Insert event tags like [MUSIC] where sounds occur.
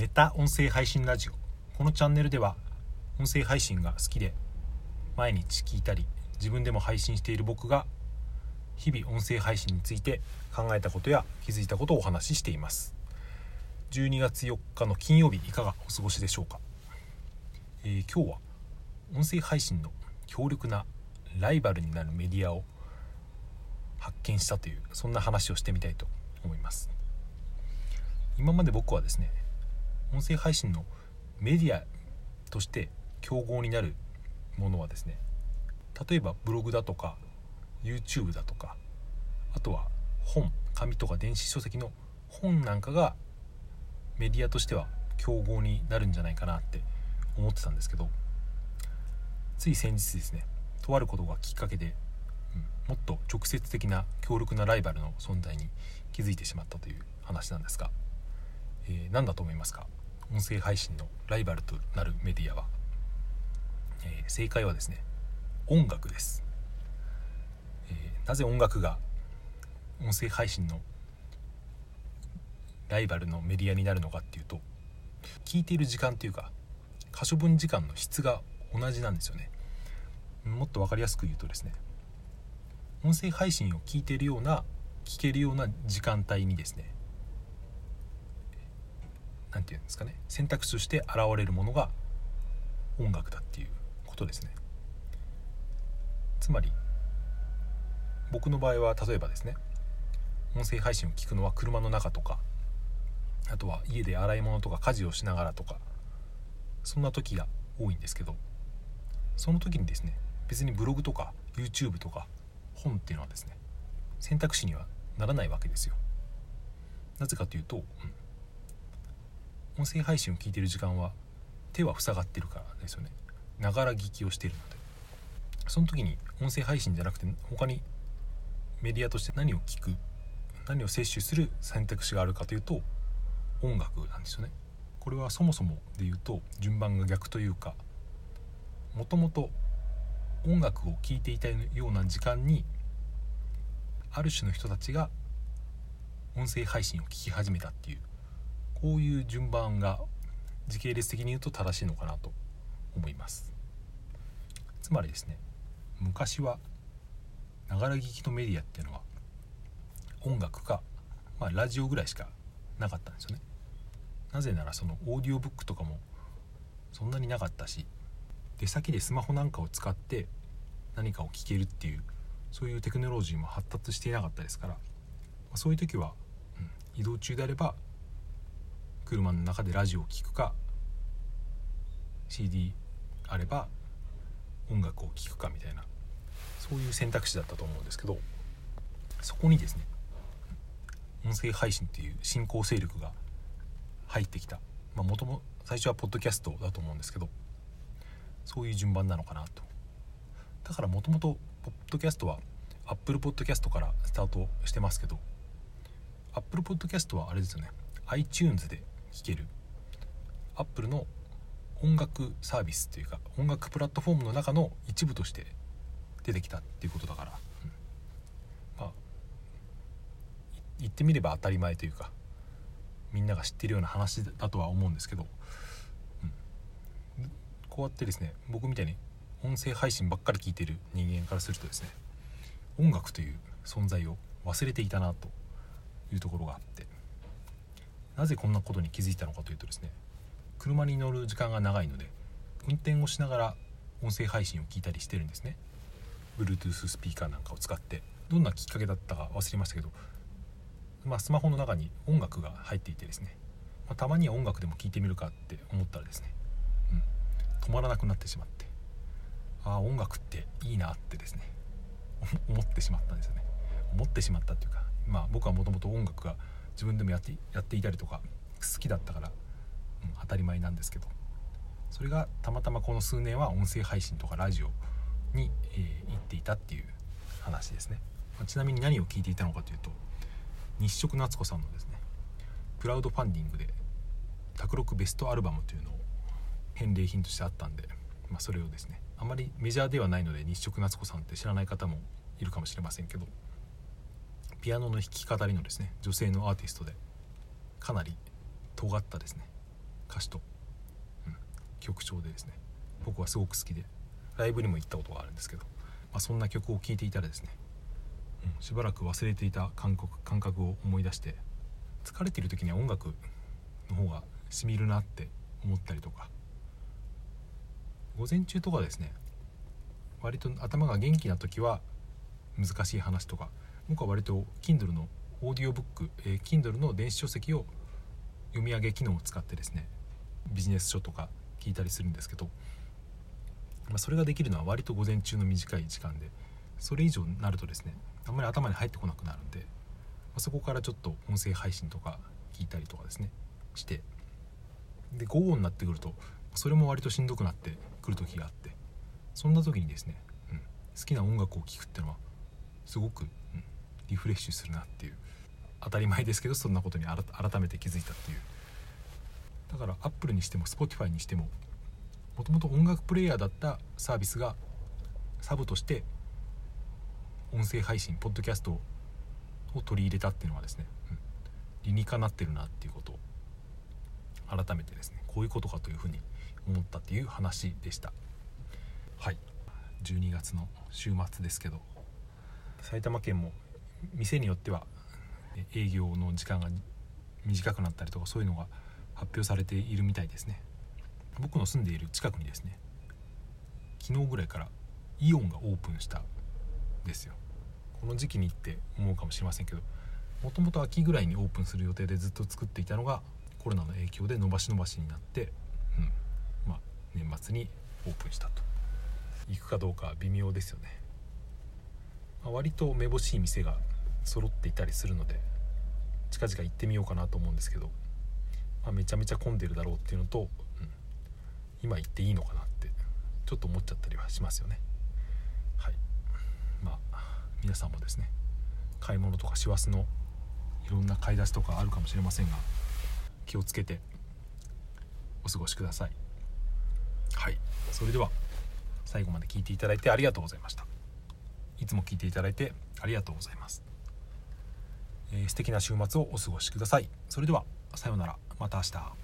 メタ音声配信ラジオ。このチャンネルでは音声配信が好きで毎日聞いたり自分でも配信している僕が日々音声配信について考えたことや気づいたことをお話ししています。12月4日の金曜日いかがお過ごしでしょうか、えー、今日は音声配信の強力なライバルになるメディアを発見したというそんな話をしてみたいと思います。今まで僕はですね音声配信のメディアとして競合になるものはですね例えばブログだとか YouTube だとかあとは本紙とか電子書籍の本なんかがメディアとしては競合になるんじゃないかなって思ってたんですけどつい先日ですねとあることがきっかけで、うん、もっと直接的な強力なライバルの存在に気づいてしまったという話なんですが、えー、何だと思いますか？音声配信のライバルとなるメディアは、えー、正解はですね音楽です、えー、なぜ音楽が音声配信のライバルのメディアになるのかっていうと聞いている時間っていうか可処分時間の質が同じなんですよね。もっと分かりやすく言うとですね音声配信を聞いているような聞けるような時間帯にですね何て言うんですかね選択肢として現れるものが音楽だっていうことですね。つまり僕の場合は例えばですね音声配信を聞くのは車の中とかあとは家で洗い物とか家事をしながらとかそんな時が多いんですけどその時にですね別にブログとか YouTube とか本っていうのはですね選択肢にはならないわけですよ。なぜかというと、うん、音声配信を聞いてる時間は手は塞がってるからですよね。ながら聞きをしているので。その時に音声配信じゃなくて他にメディアとして何を聞く何を摂取する選択肢があるかというと音楽なんですよね。これはそもそもで言うと順番が逆というかもともと音楽を聴いていたような時間にある種の人たちが音声配信を聞き始めたっていうこういう順番が時系列的に言うと正しいのかなと思います。つまりですね昔はながら聞きのメディアっていうのは音楽か、まあ、ラジオぐらいしかなかったんですよね。なぜならそのオーディオブックとかもそんなになかったし出先でスマホなんかを使って何かを聞けるっていうそういうテクノロジーも発達していなかったですからそういう時は、うん、移動中であれば車の中でラジオを聴くか CD あれば音楽を聴くかみたいなそういう選択肢だったと思うんですけどそこにですね音声配信っていう新興勢力が入ってきた。もとも最初はポッドキャストだと思うんですけどそういう順番なのかなと。だからもともとポッドキャストは Apple Podcast からスタートしてますけど Apple Podcast はあれですよね iTunes で聴ける。Apple の音楽サービスというか音楽プラットフォームの中の一部として出てきたっていうことだから、うん、まあ言ってみれば当たり前というかみんなが知ってるような話だとは思うんですけど、うん、こうやってですね僕みたいに音声配信ばっかり聞いてる人間からするとですね音楽という存在を忘れていたなというところがあって。なぜこんなことに気づいたのかというとですね車に乗る時間が長いので運転をしながら音声配信を聞いたりしてるんですね。Bluetooth スピーカーなんかを使ってどんなきっかけだったか忘れましたけどまあ、スマホの中に音楽が入っていてですね、まあ、たまには音楽でも聴いてみるかって思ったらですね、うん、止まらなくなってしまってああ音楽っていいなってですね [LAUGHS] 思ってしまったんですよね。思ってしまったっていうかまあ僕はもともと音楽が自分でもやってやっていたりとか好きだったから、うん、当たり前なんですけど。それがたまたまこの数年は音声配信とかラジオに、えー、行っていたっていう話ですね、まあ、ちなみに何を聞いていたのかというと日食夏子さんのですねクラウドファンディングで卓録ベストアルバムというのを返礼品としてあったんで、まあ、それをですねあまりメジャーではないので日食夏子さんって知らない方もいるかもしれませんけどピアノの弾き語りのですね女性のアーティストでかなり尖ったですね歌手と、うん、曲調でですね僕はすごく好きでライブにも行ったことがあるんですけど、まあ、そんな曲を聴いていたらですね、うん、しばらく忘れていた感覚感覚を思い出して疲れている時には音楽の方がしみるなって思ったりとか午前中とかですね割と頭が元気な時は難しい話とか僕は割と Kindle のオーディオブック、えー、Kindle の電子書籍を読み上げ機能を使ってですねビジネス書とか聞いたりするんですけど、まあ、それができるのは割と午前中の短い時間でそれ以上になるとですねあんまり頭に入ってこなくなるんで、まあ、そこからちょっと音声配信とか聞いたりとかですねしてで午後になってくるとそれも割としんどくなってくる時があってそんな時にですね、うん、好きな音楽を聴くっていうのはすごく、リフレッシュするなっていう当たり前ですけどそんなことに改めて気づいたっていう。だからアップルにしても Spotify にしてももともと音楽プレーヤーだったサービスがサブとして音声配信ポッドキャストを取り入れたっていうのはですね、うん、理にかなってるなっていうことを改めてですねこういうことかというふうに思ったっていう話でした。はい。12月の週末ですけど埼玉県も店によっては営業の時間が短くなったりとかそういうのが発表されているみたいですね。僕の住んでいる近くにですね昨日ぐらいからイオンがオープンしたんですよ。この時期に行って思うかもしれませんけどもともと秋ぐらいにオープンする予定でずっと作っていたのがコロナの影響で伸ばし伸ばしになって、うんまあ、年末にオープンしたと。行くかどうか微妙ですよね、まあ、割とめぼしい店が揃っていたりするので近々行ってみようかなと思うんですけど、まあ、めちゃめちゃ混んでるだろうっていうのと、うん、今行っていいのかなってちょっと思っちゃったりはしますよね。はい。まあ皆さんもですね買い物とか師走のいろんな買い出しとかあるかもしれませんが気をつけてお過ごしください。はい。それでは最後まで聞いていただいてありがとうございました。いつも聞いていただいてありがとうございます、えー、素敵な週末をお過ごしください。それではさようなら。また明日。